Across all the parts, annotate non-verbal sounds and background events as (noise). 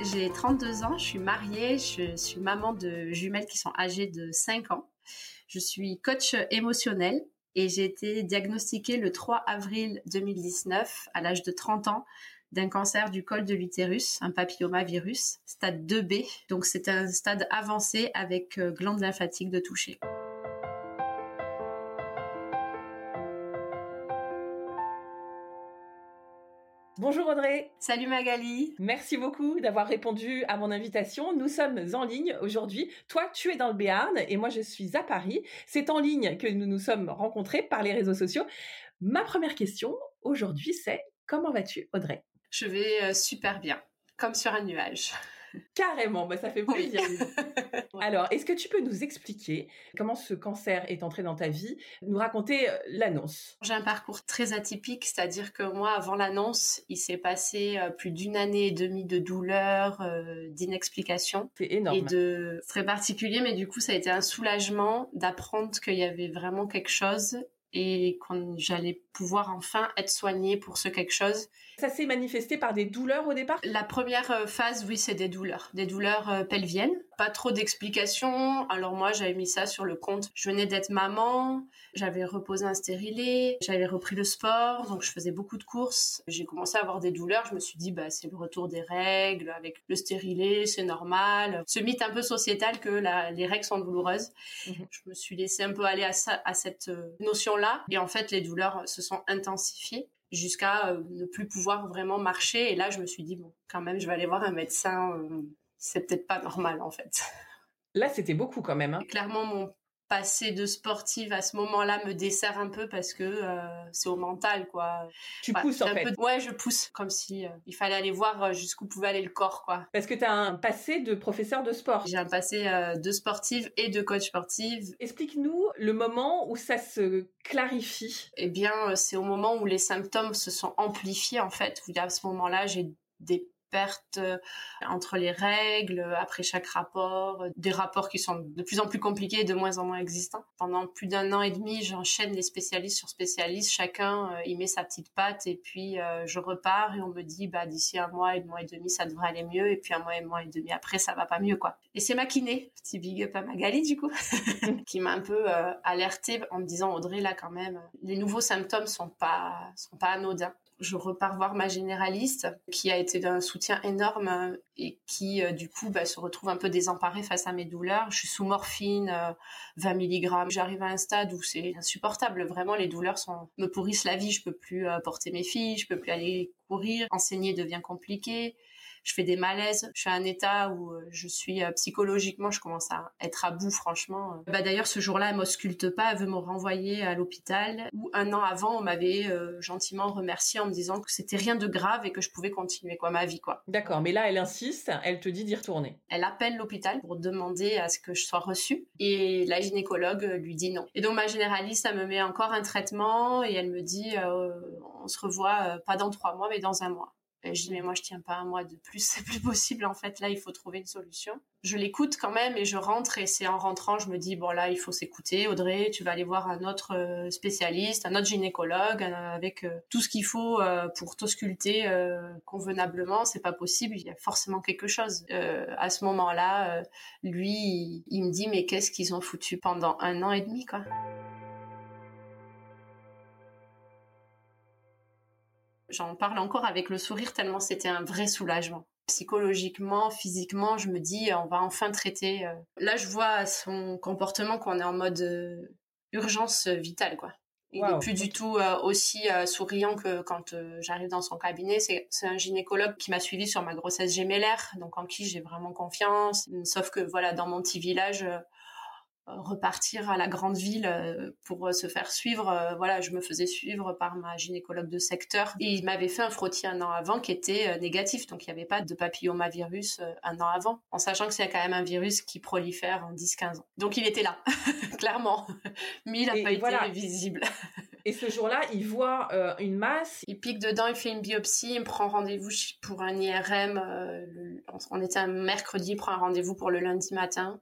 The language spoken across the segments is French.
J'ai 32 ans, je suis mariée, je suis maman de jumelles qui sont âgées de 5 ans. Je suis coach émotionnel et j'ai été diagnostiquée le 3 avril 2019 à l'âge de 30 ans d'un cancer du col de l'utérus, un papillomavirus, stade 2B. Donc c'est un stade avancé avec euh, glande lymphatique de toucher. Bonjour Audrey. Salut Magali. Merci beaucoup d'avoir répondu à mon invitation. Nous sommes en ligne aujourd'hui. Toi, tu es dans le Béarn et moi, je suis à Paris. C'est en ligne que nous nous sommes rencontrés par les réseaux sociaux. Ma première question aujourd'hui, c'est comment vas-tu Audrey? Je vais euh, super bien, comme sur un nuage. (laughs) Carrément, bah ça fait plaisir. (laughs) Alors, est-ce que tu peux nous expliquer comment ce cancer est entré dans ta vie, nous raconter euh, l'annonce? J'ai un parcours très atypique, c'est-à-dire que moi, avant l'annonce, il s'est passé euh, plus d'une année et demie de douleur, euh, d'inexplication. C'est énorme. Et de très particulier, mais du coup, ça a été un soulagement d'apprendre qu'il y avait vraiment quelque chose et quand j'allais pouvoir enfin être soignée pour ce quelque chose. Ça s'est manifesté par des douleurs au départ? La première euh, phase, oui, c'est des douleurs, des douleurs euh, pelviennes. Pas trop d'explications. Alors moi, j'avais mis ça sur le compte. Je venais d'être maman, j'avais reposé un stérilet, j'avais repris le sport, donc je faisais beaucoup de courses. J'ai commencé à avoir des douleurs. Je me suis dit, bah c'est le retour des règles avec le stérilet, c'est normal. Ce mythe un peu sociétal que la, les règles sont douloureuses. Mhm. Je me suis laissée un peu aller à, ça, à cette euh, notion là Et en fait, les douleurs se sont intensifiées jusqu'à euh, ne plus pouvoir vraiment marcher. Et là, je me suis dit, bon, quand même, je vais aller voir un médecin. Euh, c'est peut-être pas normal, en fait. Là, c'était beaucoup quand même. Hein. Clairement, mon passer de sportive à ce moment-là me dessert un peu parce que euh, c'est au mental quoi. Tu pousses en fait. Ouais, je pousse comme si euh, il fallait aller voir euh, jusqu'où pouvait aller le corps quoi. Parce que tu as un passé de professeur de sport. J'ai un passé de sportive et de coach sportive. Explique-nous le moment où ça se clarifie. Eh bien, c'est au moment où les symptômes se sont amplifiés en fait. À ce moment-là, j'ai des perte euh, entre les règles, après chaque rapport, euh, des rapports qui sont de plus en plus compliqués et de moins en moins existants. Pendant plus d'un an et demi, j'enchaîne les spécialistes sur spécialistes, chacun euh, y met sa petite patte et puis je repars et on me dit bah d'ici un mois, un mois et demi, ça devrait aller mieux et puis un mois et un mois et demi après, ça va pas mieux quoi. Et c'est ma kiné, petit big up à Magali du coup, (laughs) qui m'a un peu alertée en me disant Audrey là quand même, les nouveaux symptômes sont pas sont pas anodins je repars voir ma généraliste qui a été d'un soutien énorme et qui euh, du coup bah, se retrouve un peu désemparée face à mes douleurs. Je suis sous morphine, 20 euh, mg. J'arrive à un stade où c'est insupportable. Vraiment, les douleurs sont me pourrissent la vie. Je peux plus euh, porter mes filles, je peux plus aller courir. Enseigner devient compliqué je fais des malaises, je suis à un état où euh, je suis euh, psychologiquement, je commence à être à bout franchement. Bah d'ailleurs ce jour-là, elle m'ausculte pas, elle veut me renvoyer à l'hôpital. Où un an avant, on m'avait euh, gentiment remercié en me disant que c'était rien de grave et que je pouvais continuer quoi ma vie quoi. D'accord, mais là elle insiste, elle te dit d'y retourner. Elle appelle l'hôpital pour demander à ce que je sois reçue et la gynécologue lui dit non. Et donc ma généraliste, elle me met encore un traitement et elle me dit on se revoit pas dans trois mois mais dans un mois. Et je dis mais moi je tiens pas un mois de plus, (laughs) c'est plus possible en fait. Là il faut trouver une solution. Je l'écoute quand même et je rentre et c'est en rentrant je me dis bon là il faut s'écouter. Audrey, tu vas aller voir un autre euh, spécialiste, un autre gynécologue avec euh, tout ce qu'il faut euh, pour t'ausculter convenablement. C'est pas possible, il y a forcément quelque chose. à ce moment-là, lui il me dit mais qu'est-ce qu'ils ont foutu pendant un an et demi quoi? J'en parle encore avec le sourire tellement c'était un vrai soulagement. Psychologiquement, physiquement, je me dis on va enfin traiter. Euh. Là, je vois à son comportement qu'on est en mode euh, urgence vitale quoi. Il n'est plus du tout euh, aussi souriant que quand j'arrive dans son cabinet. C'est un gynécologue qui m'a suivi sur ma grossesse gémellaire, donc en qui j'ai vraiment confiance. Sauf que voilà, dans mon petit village, repartir à la grande ville euh, pour se faire suivre. Voilà, je me faisais suivre par ma gynécologue de secteur et il m'avait fait un frottis un an avant qui était négatif, donc il n'y avait pas de papillomavirus un an avant, en sachant que c'est quand même un virus qui prolifère en 10-15 ans. Donc il était là, (laughs) clairement, mais il n'a pas été visible. (laughs) Et ce jour-là, il voit euh, une masse. Il pique dedans, il fait une biopsie, il prend rendez-vous pour un IRM. Euh, on était un mercredi, il prend un rendez-vous pour le lundi matin,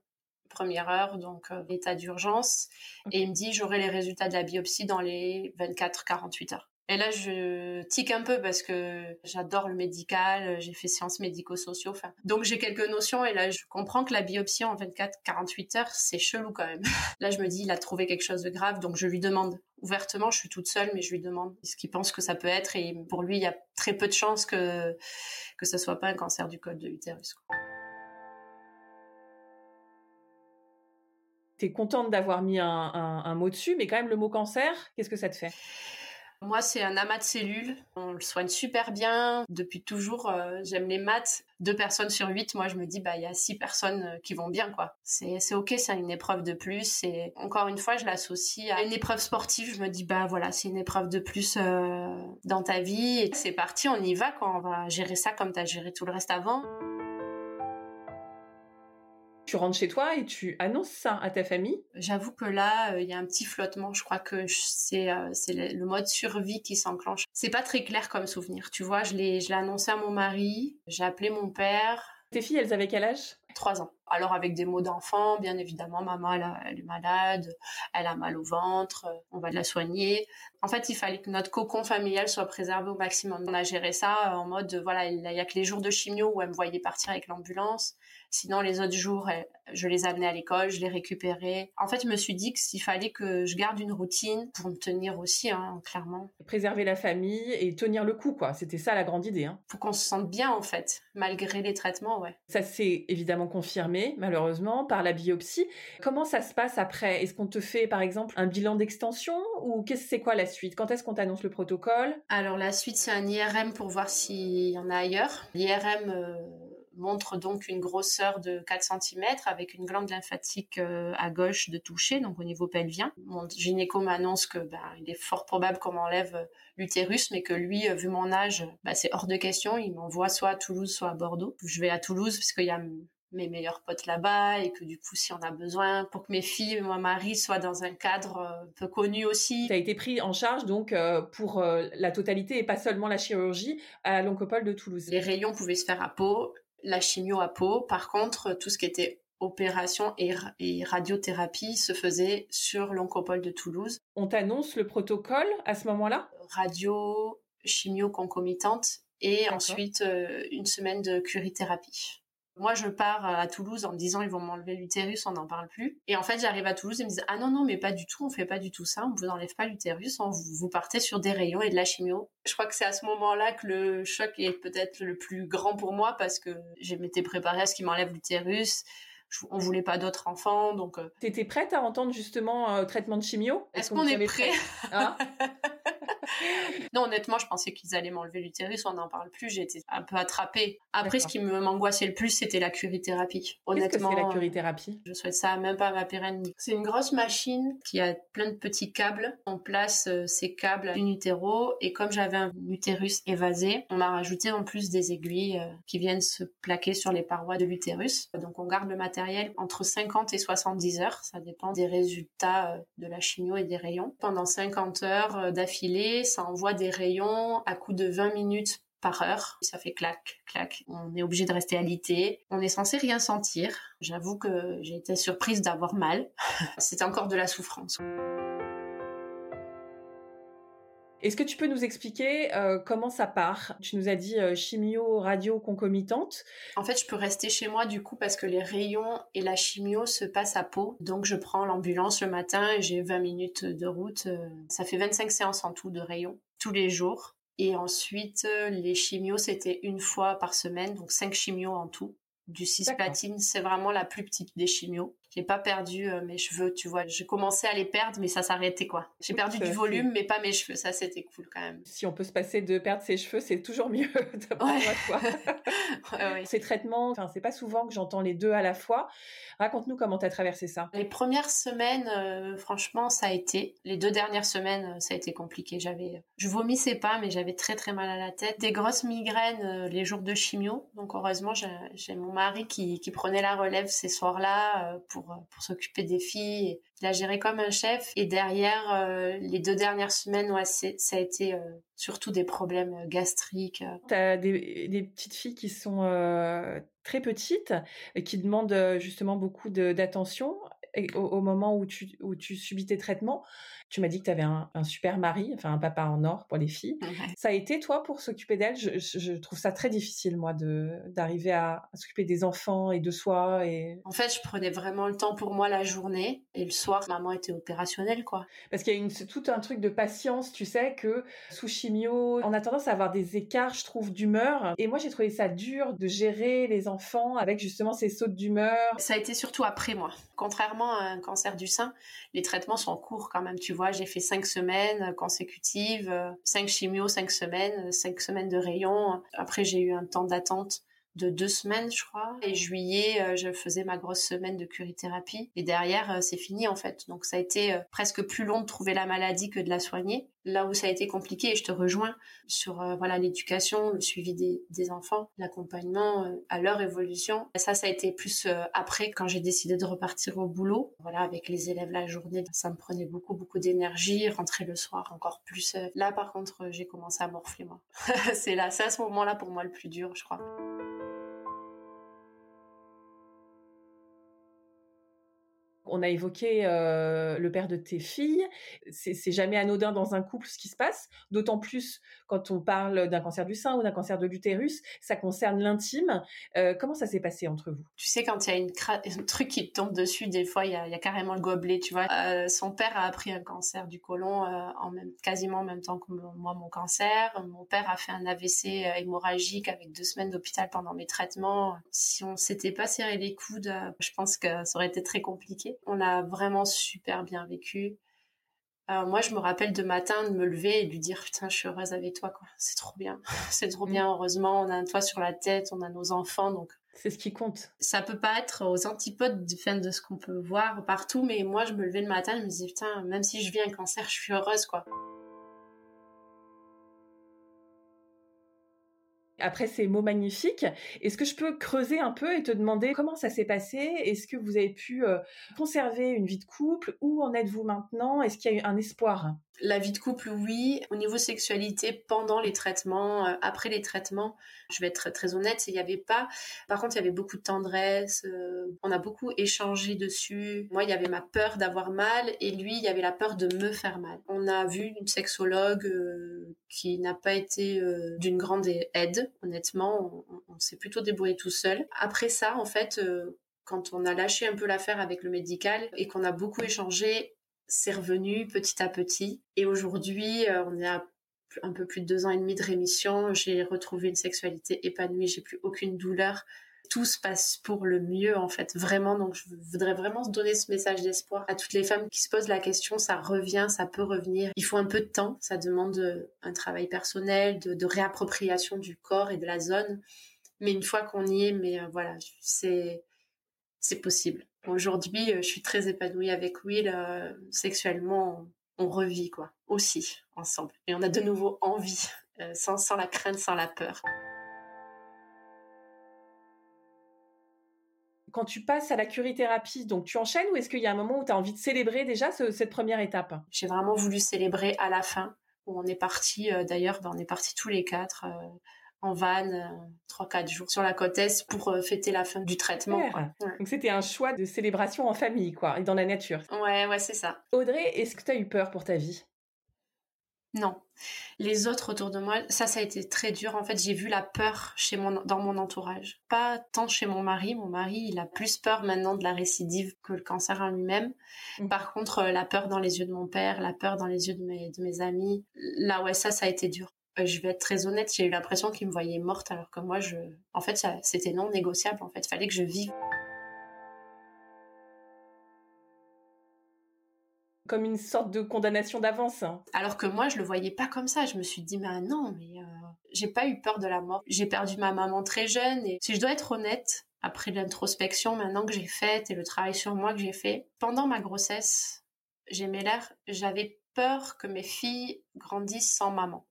première heure, donc euh, état d'urgence. Et il me dit, j'aurai les résultats de la biopsie dans les 24-48 heures. Et là, je tique un peu parce que j'adore le médical, j'ai fait sciences médico-sociaux. Enfin, donc j'ai quelques notions et là, je comprends que la biopsie en 24-48 heures, c'est chelou quand même. (laughs) là, je me dis, il a trouvé quelque chose de grave, donc je lui demande ouvertement. Je suis toute seule, mais je lui demande ce qu'il pense que ça peut être. Et pour lui, il y a très peu de chances que que ça soit pas un cancer du col de l'utérus. T'es contente d'avoir mis un, mot dessus, mais quand même le mot cancer, qu'est-ce que ça te fait? Moi, c'est un amas de cellules. On le soigne super bien. Depuis toujours, euh, j'aime les maths. Deux personnes sur huit, moi, je me dis, bah, il y a six personnes euh, qui vont bien, quoi. C'est, ok, c'est une épreuve de plus. Et encore une fois, je l'associe à une épreuve sportive. Je me dis, bah, voilà, c'est une épreuve de plus euh, dans ta vie. C'est parti, on y va. On va gérer ça comme tu as géré tout le reste avant tu rentres chez toi et tu annonces ça à ta famille J'avoue que là, euh, il y a un petit flottement. Je crois que c'est euh, le mode survie qui s'enclenche. C'est pas très clair comme souvenir. Tu vois, je l'ai je l'ai annoncé à mon mari, j'ai appelé mon père. Tes filles, elles avaient quel âge? Trois ans. Alors avec des mots d'enfant, bien évidemment, maman elle, elle, est malade, elle a mal au ventre, on va la soigner. En fait, il fallait que notre cocon familial soit préservé au maximum. On a géré ça en mode, voilà, il y a que les jours de chimio où elle me voyait partir avec l'ambulance. Sinon, les autres jours, je les amenais à l'école, je les récupérais. En fait, je me suis dit qu'il fallait que je garde une routine pour me tenir aussi, hein, clairement. Préserver la famille et tenir le coup, quoi. C'était ça la grande idée. Hein. Pour qu'on se sente bien, en fait, malgré les traitements, ouais. Ça s'est évidemment confirmé, malheureusement, par la biopsie. Comment ça se passe après? Est-ce qu'on te fait, par exemple, un bilan d'extension ou qu'est-ce c'est quoi la suite? Quand est-ce qu'on t'annonce le protocole? Alors la suite, c'est un IRM pour voir s'il y en a ailleurs. L'IRM euh, montre donc une grosseur de 4 cm avec une glande lymphatique euh, à gauche de toucher, donc au niveau pelvien. Mon gynéco m'annonce que ben, il est fort probable qu'on m'enlève euh, l'utérus, mais que lui, euh, vu mon âge, ben, c'est hors de question. Il m'envoie soit à Toulouse, soit à Bordeaux. Je vais à Toulouse parce qu'il y a mes meilleurs potes là-bas et que du coup si on a besoin pour que mes filles et mon mari soient dans un cadre un peu connu aussi. Tu as été pris en charge donc pour la totalité et pas seulement la chirurgie à l'oncopole de Toulouse. Les rayons pouvaient se faire à peau, la chimio à peau. Par contre, tout ce qui était opération et, radiothérapie se faisait sur l'oncopole de Toulouse. On t'annonce le protocole à ce moment-là? Radio, chimio concomitante et ensuite euh, une semaine de curithérapie. Moi, je pars à Toulouse en me disant ils vont m'enlever l'utérus, on n'en parle plus. Et en fait, j'arrive à Toulouse et ils me disent ah non non mais pas du tout, on fait pas du tout ça, on vous enlève pas l'utérus, on vous partez sur des rayons et de la chimio. Je crois que c'est à ce moment-là que le choc est peut-être le plus grand pour moi parce que j'ai m'étais préparée à ce qu'ils m'enlèvent l'utérus on voulait pas d'autres enfants, donc. Euh... T'étais prête à entendre justement euh, traitement de chimio? Est-ce qu'on est prêt, hein? (laughs) (laughs) Non, honnêtement, je pensais qu'ils allaient m'enlever l'utérus, on n'en parle plus. J'ai été un peu attrapée. Après, ce qui m'angoissait le plus, c'était la curithérapie. Honnêtement, qu'est-ce que c'est la curithérapie Je souhaite ça même pas à ma pérenne. C'est une grosse machine qui a plein de petits câbles. On place euh, ces câbles in utero et comme j'avais un utérus évasé, on m'a rajouté en plus des aiguilles euh, qui viennent se plaquer sur les parois de l'utérus. Donc on garde le matériel entre 50 et 70 heures. Ça dépend des résultats euh, de la chimio et des rayons. Pendant 50 heures euh, ça envoie des rayons à coup de 20 minutes par heure. Ça fait clac, clac. On est obligé de rester alité. On est censé rien sentir. J'avoue que j'ai été surprise d'avoir mal. (laughs) C'était encore de la souffrance. Est-ce que tu peux nous expliquer euh, comment ça part? Tu nous as dit euh, chimio, radio concomitante. En fait, je peux rester chez moi du coup parce que les rayons et la chimio se passent à peau. Donc je prends l'ambulance le matin et j'ai 20 minutes de route. Euh, ça fait 25 séances en tout de rayons tous les jours. Et ensuite, les chimios, c'était une fois par semaine, donc 5 chimios en tout. Du cisplatine, c'est vraiment la plus petite des chimios. J'ai pas perdu euh, mes cheveux, tu vois. J'ai commencé à les perdre, mais ça s'arrêtait quoi. J'ai perdu du volume, mais pas mes cheveux. Ça, c'était cool quand même. Si on peut se passer de perdre ses cheveux, c'est toujours mieux (laughs) de (laughs) ouais. Ces traitements, enfin, c'est pas souvent que j'entends les deux à la fois. Raconte-nous comment tu as traversé ça. Les premières semaines, euh, franchement, ça a été. Les deux dernières semaines, euh, ça a été compliqué. J'avais, je vomissais pas, mais j'avais très très mal à la tête. Des grosses migraines les jours de chimio. Donc heureusement, j'ai mon mari qui, qui prenait la relève ces soirs-là pour euh, pour, s'occuper des filles. Il a géré comme un chef. Et derrière, euh, les deux dernières semaines, ça a été euh, surtout des problèmes gastriques. Tu as des, des, petites filles qui sont très petites, et qui demandent justement beaucoup d'attention au, moment où tu, où tu subis tes traitements. Tu m'as dit que tu avais un, super mari, enfin un papa en or pour les filles. Ça a été toi pour s'occuper d'elles je, trouve ça très difficile moi de d'arriver à, s'occuper des enfants et de soi et. En fait, je prenais vraiment le temps pour moi la journée et le soir, maman était opérationnelle quoi. Parce qu'il y a une, tout un truc de patience, tu sais que sous chimio, on a tendance à avoir des écarts, je trouve, d'humeur. Et moi, j'ai trouvé ça dur de gérer les enfants avec justement ces sautes d'humeur. Ça a été surtout après moi. Contrairement un cancer du sein, les traitements sont courts quand même. Tu vois, j'ai fait cinq semaines consécutives, euh, cinq chimios, cinq semaines, cinq semaines de rayon. Après, j'ai eu un temps d'attente de deux semaines, je crois. Et juillet, euh, je faisais ma grosse semaine de curithérapie. Et derrière, euh, c'est fini en fait. Donc ça a été euh, presque plus long de trouver la maladie que de la soigner. Là où ça a été compliqué, et je te rejoins sur voilà l'éducation, le suivi des, enfants, l'accompagnement à leur évolution. Et ça, ça a été plus après quand j'ai décidé de repartir au boulot. Voilà, avec les élèves la journée, ça me prenait beaucoup beaucoup d'énergie. Rentrer le soir encore plus. Là, par contre, j'ai commencé à morfler moi. (laughs) c'est là, c'est à ce moment-là pour moi le plus dur, je crois. On a évoqué euh, le père de tes filles. C'est jamais anodin dans un couple ce qui se passe, d'autant plus quand on parle d'un cancer du sein ou d'un cancer de l'utérus. Ça concerne l'intime. Euh, comment ça s'est passé entre vous? Tu sais, quand il y a une (laughs) un truc qui tombe dessus, des fois, il y a, carrément le gobelet. Tu vois, euh, son père a appris un cancer du côlon en même, quasiment en même temps que moi, mon cancer. Mon père a fait un AVC hémorragique avec deux semaines d'hôpital pendant mes traitements. Si on s'était pas serré les coudes, je pense que ça aurait été très compliqué. On a vraiment super bien vécu. moi, je me rappelle de matin de me lever et de lui dire putain, je suis heureuse avec toi, quoi. C'est trop bien, (laughs) c'est trop bien. Mm. Heureusement, on a un toit sur la tête, on a nos enfants, donc. C'est ce qui compte. Ça peut pas être aux antipodes de ce qu'on peut voir partout, mais moi, je me levais le matin, je me disais putain, même si je vis un cancer, je suis heureuse, quoi. Après ces mots magnifiques, est-ce que je peux creuser un peu et te demander comment ça s'est passé? Est-ce que vous avez pu euh, conserver une vie de couple? Où en êtes-vous maintenant? Est-ce qu'il y a eu un espoir? La vie de couple, oui. Au niveau sexualité, pendant les traitements, euh, après les traitements, je vais être très honnête, il n'y avait pas. Par contre, il y avait beaucoup de tendresse. Euh, on a beaucoup échangé dessus. Moi, il y avait ma peur d'avoir mal et lui, il y avait la peur de me faire mal. On a vu une sexologue euh, qui n'a pas été d'une grande aide, honnêtement. On, on s'est plutôt débrouillé tout seul. Après ça, en fait, quand on a lâché un peu l'affaire avec le médical et qu'on a beaucoup échangé, c'est revenu petit à petit. Et aujourd'hui, euh, on est à un peu plus de deux ans et demi de rémission. J'ai retrouvé une sexualité épanouie. J'ai plus aucune douleur. Tout se passe pour le mieux, en fait. Vraiment. Donc, je voudrais vraiment donner ce message d'espoir à toutes les femmes qui se posent la question. Ça revient, ça peut revenir. Il faut un peu de temps. Ça demande euh, un travail personnel, de, réappropriation du corps et de la zone. Mais une fois qu'on y est, mais euh, voilà, c'est, c'est possible. Aujourd'hui, euh, je suis très épanouie avec Will. Euh, sexuellement, on revit quoi, aussi ensemble. Et on a de nouveau envie, euh, sans, sans la crainte, sans la peur. Quand tu passes à la curithérapie, donc tu enchaînes ou est-ce qu'il y a un moment où tu as envie de célébrer déjà cette première étape? J'ai vraiment voulu célébrer à la fin, où on est parti, d'ailleurs, ben, on est partis tous les quatre en van euh, trois quatre jours sur la côte est pour euh, fêter la fin du traitement. Donc c'était un choix de célébration en famille quoi et dans la nature. Ouais ouais c'est ça. Audrey, est-ce que tu as eu peur pour ta vie? Non. Les autres autour de moi, ça ça a été très dur en fait, j'ai vu la peur chez mon dans mon entourage. Pas tant chez mon mari, mon mari, il a plus peur maintenant de la récidive que le cancer en lui-même. Mmh. Par contre, euh, la peur dans les yeux de mon père, la peur dans les yeux de mes de mes amis, là ouais ça ça a été dur. Euh, je vais être très honnête, j'ai eu l'impression qu'il me voyait morte alors que moi, je, en fait, c'était non négociable. En fait, fallait que je vive. comme une sorte de condamnation d'avance. Alors que moi, je le voyais pas comme ça. Je me suis dit, mais non, mais euh, j'ai pas eu peur de la mort. J'ai perdu ma maman très jeune et si je dois être honnête, après l'introspection maintenant que j'ai faite et le travail sur moi que j'ai fait, pendant ma grossesse, j'aimais l'air, j'avais peur que mes filles grandissent sans maman.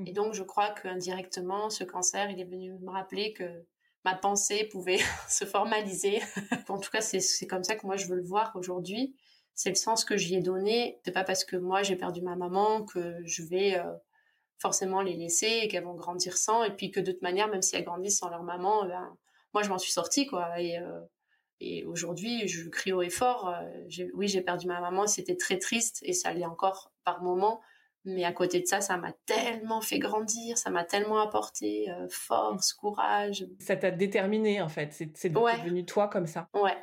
Mmh. Et donc, je crois qu'indirectement, ce cancer, il est venu me rappeler que ma pensée pouvait (laughs) se formaliser. (laughs) en tout cas, c'est comme ça que moi, je veux le voir aujourd'hui. C'est le sens que j'y ai donné. C'est pas parce que moi, j'ai perdu ma maman que je vais euh, forcément les laisser et qu'elles vont grandir sans. Et puis que de toute manière, même si elles grandissent sans leur maman, ben, moi, je m'en suis sortie, quoi. Et, euh, et aujourd'hui, je crie haut et fort. Euh, oui, j'ai perdu ma maman, c'était très triste et ça l'est encore par moments. Mais à côté de ça, ça m'a tellement fait grandir, ça m'a tellement apporté euh, force, courage. Ça t'a déterminé en fait, c'est devenu toi comme ça. Ouais.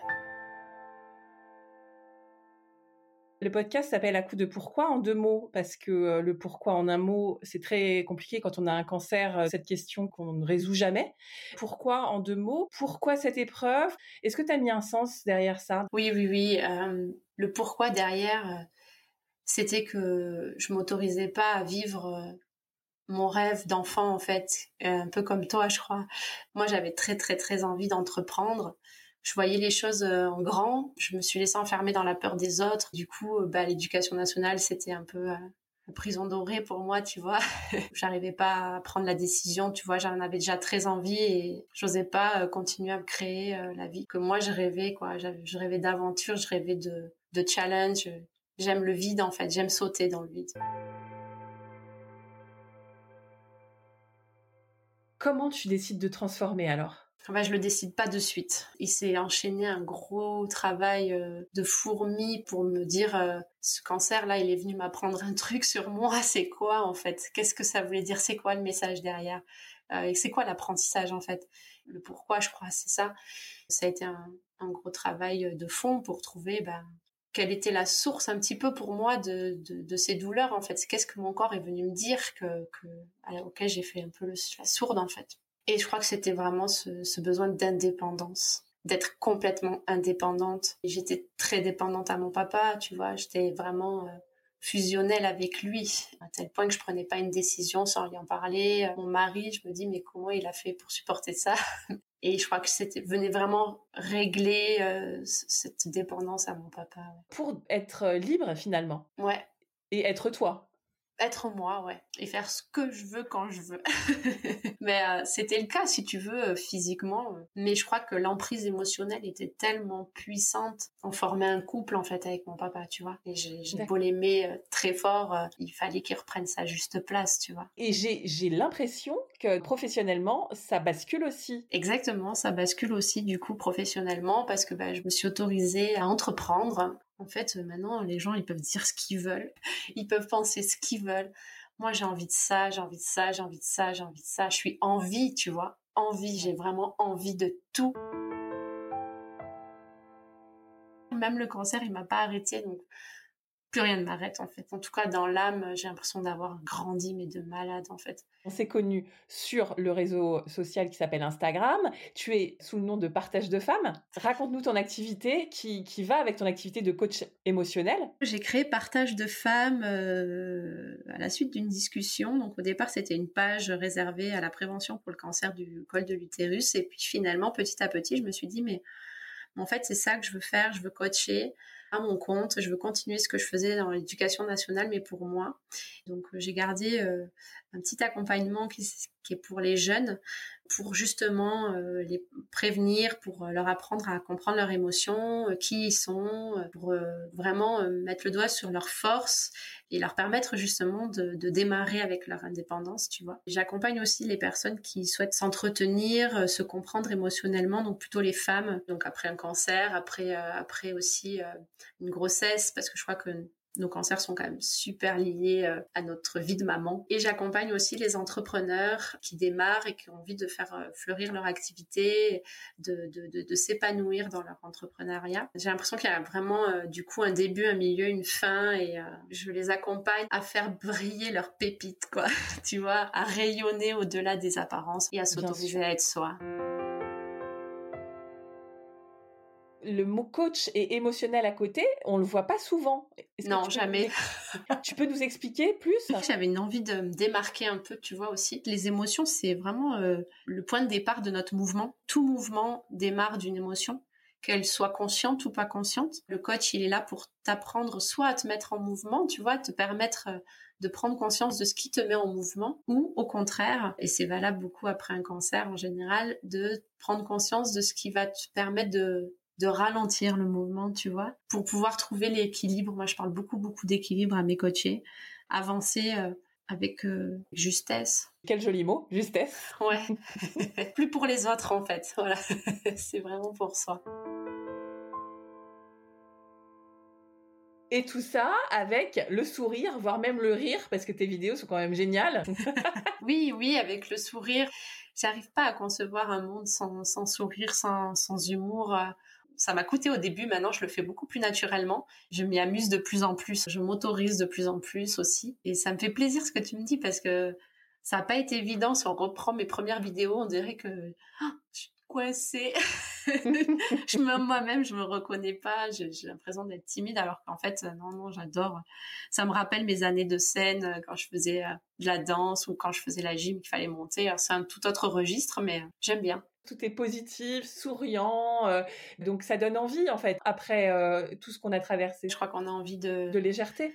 Le podcast s'appelle À coup de pourquoi en deux mots, parce que euh, le pourquoi en un mot, c'est très compliqué quand on a un cancer, euh, cette question qu'on ne résout jamais. Pourquoi en deux mots? Pourquoi cette épreuve? Est-ce que tu as mis un sens derrière ça? Oui, oui, oui. Euh, le pourquoi derrière, c'était que je m'autorisais pas à vivre mon rêve d'enfant, en fait, un peu comme toi, je crois. Moi, j'avais très, très, très envie d'entreprendre je voyais les choses euh, en grand. Je me suis laissée enfermer dans la peur des autres. Du coup, euh, bah, l'éducation nationale, c'était un peu euh, la prison dorée pour moi, tu vois. (laughs) J'arrivais pas à prendre la décision, tu vois. J'en avais déjà très envie et j'osais pas continuer à me créer la vie que moi je rêvais, quoi. Je rêvais d'aventure, je rêvais de, de challenge. J'aime le vide, en fait. J'aime sauter dans le vide. Comment tu décides de transformer alors? Bah, je le décide pas de suite. Il s'est enchaîné un gros travail euh, de fourmi pour me dire euh, ce cancer là, il est venu m'apprendre un truc sur moi. (laughs) C'est quoi en fait? Qu'est-ce que ça voulait dire? C'est quoi le message derrière? Euh, Et c'est quoi l'apprentissage en fait? Le pourquoi, je crois, c'est ça. Ça a été un, gros travail de fond pour trouver bah, quelle était la source un petit peu pour moi de, ces douleurs en fait. Qu'est-ce que mon corps est venu me dire que, que auquel j'ai fait un peu la sourde en fait. Et je crois que c'était vraiment ce, besoin d'indépendance, d'être complètement indépendante. J'étais très dépendante à mon papa, tu vois, j'étais vraiment euh, fusionnelle avec lui, à tel point que je prenais pas une décision sans lui en parler. Mon mari, je me dis, mais comment il a fait pour supporter ça? (laughs) Et je crois que c'était venait vraiment régler euh, cette dépendance à mon papa. Pour être euh, libre finalement. Ouais. Et être toi être moi, ouais, et faire ce que je veux quand je veux. (laughs) mais euh, c'était le cas, si tu veux, euh, physiquement. Mais je crois que l'emprise émotionnelle était tellement puissante. On formait un couple en fait avec mon papa, tu vois. Et j'ai beau l'aimer euh, très fort, il fallait qu'il reprenne sa juste place, tu vois. Et j'ai l'impression que professionnellement, ça bascule aussi. Exactement, ça bascule aussi du coup professionnellement parce que bah, je me suis autorisée à entreprendre en fait, maintenant, les gens, ils peuvent dire ce qu'ils veulent. (laughs) Ils peuvent penser ce qu'ils veulent. Moi, j'ai envie de ça, j'ai envie de ça, j'ai envie de ça, j'ai envie de ça. Je suis envie, tu vois. Envie, j'ai vraiment envie de tout. Même le cancer, il m'a pas arrêté. Donc, plus rien ne m'arrête en fait. En tout cas, dans l'âme, j'ai l'impression d'avoir grandi, mais de malade en fait. On s'est connu sur le réseau social qui s'appelle Instagram. Tu es sous le nom de Partage de Femmes. Raconte-nous ton activité qui, qui, va avec ton activité de coach émotionnel. J'ai créé Partage de Femmes euh, à la suite d'une discussion. Donc au départ, c'était une page réservée à la prévention pour le cancer du col de l'utérus. Et puis finalement, petit à petit, je me suis dit, mais en fait, c'est ça que je veux faire. Je veux coacher à mon compte. Je veux continuer ce que je faisais dans l'éducation nationale, mais pour moi. Donc euh, j'ai gardé euh, un petit accompagnement qui, qui, est pour les jeunes, pour justement euh, les prévenir, pour leur apprendre à comprendre leurs émotions, qui ils sont, pour vraiment mettre le doigt sur leurs forces et leur permettre justement de, de démarrer avec leur indépendance, tu vois. J'accompagne aussi les personnes qui souhaitent s'entretenir, se comprendre émotionnellement, donc plutôt les femmes, donc après un cancer, après après aussi une grossesse, parce que je crois que nos cancers sont quand même super liés euh, à notre vie de maman. Et j'accompagne aussi les entrepreneurs qui démarrent et qui ont envie de faire euh, fleurir leur activité, de, de, de, s'épanouir dans leur entrepreneuriat. J'ai l'impression qu'il y a vraiment euh, du coup un début, un milieu, une fin et je les accompagne à faire briller leurs pépites, quoi. (laughs) tu vois, à rayonner au-delà des apparences et à s'autoriser à être soi. Le mot coach et émotionnel à côté, on le voit pas souvent. Non, jamais. tu peux nous expliquer plus? J'avais une envie de me démarquer un peu, tu vois aussi. Les émotions, c'est vraiment euh, le point de départ de notre mouvement. Tout mouvement démarre d'une émotion qu'elle soit consciente ou pas consciente. Le coach, il est là pour t'apprendre soit à te mettre en mouvement, tu vois, te permettre euh, de prendre conscience de ce qui te met en mouvement, ou au contraire, et c'est valable beaucoup après un cancer en général, de prendre conscience de ce qui va te permettre de, de ralentir le mouvement, tu vois, pour pouvoir trouver l'équilibre. Moi, je parle beaucoup, beaucoup d'équilibre à mes coachés, avancer euh, avec euh, justesse. Quel joli mot, justesse. (laughs) Ouais. (laughs) Plus pour les autres, en fait. Voilà. (laughs) c'est vraiment pour soi. Et tout ça avec le sourire, voire même le rire, parce que tes vidéos sont quand même géniales. oui, oui, avec le sourire. J'arrive pas à concevoir un monde sans, sourire, sans, sans humour. Ça m'a coûté au début, maintenant je le fais beaucoup plus naturellement. Je m'y amuse de plus en plus, je m'autorise de plus en plus aussi. Et ça me fait plaisir ce que tu me dis parce que ça n'a pas été évident. Si on reprend mes premières vidéos, on dirait que oh, coincée. (laughs) je me, moi-même, je me reconnais pas. J'ai, l'impression d'être timide, alors qu'en fait, euh, non, non, j'adore. Ça me rappelle mes années de scène euh, quand je faisais euh, de la danse ou quand je faisais la gym qu'il fallait monter. c'est un tout autre registre, mais j'aime bien. Tout est positif, souriant, donc ça donne envie en fait. Après tout ce qu'on a traversé, je crois qu'on a envie de de légèreté.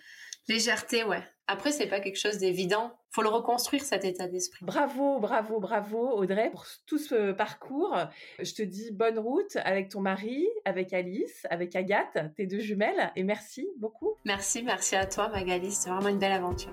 Légèreté, ouais. Après, c'est pas quelque chose d'évident. Faut le reconstruire cet état d'esprit. Bravo, bravo, bravo, Audrey, pour tout ce parcours. Je te dis bonne route avec ton mari, avec Alice, avec Agathe, tes deux jumelles, et merci beaucoup. Merci, merci à toi, Magali. C'est vraiment une belle aventure.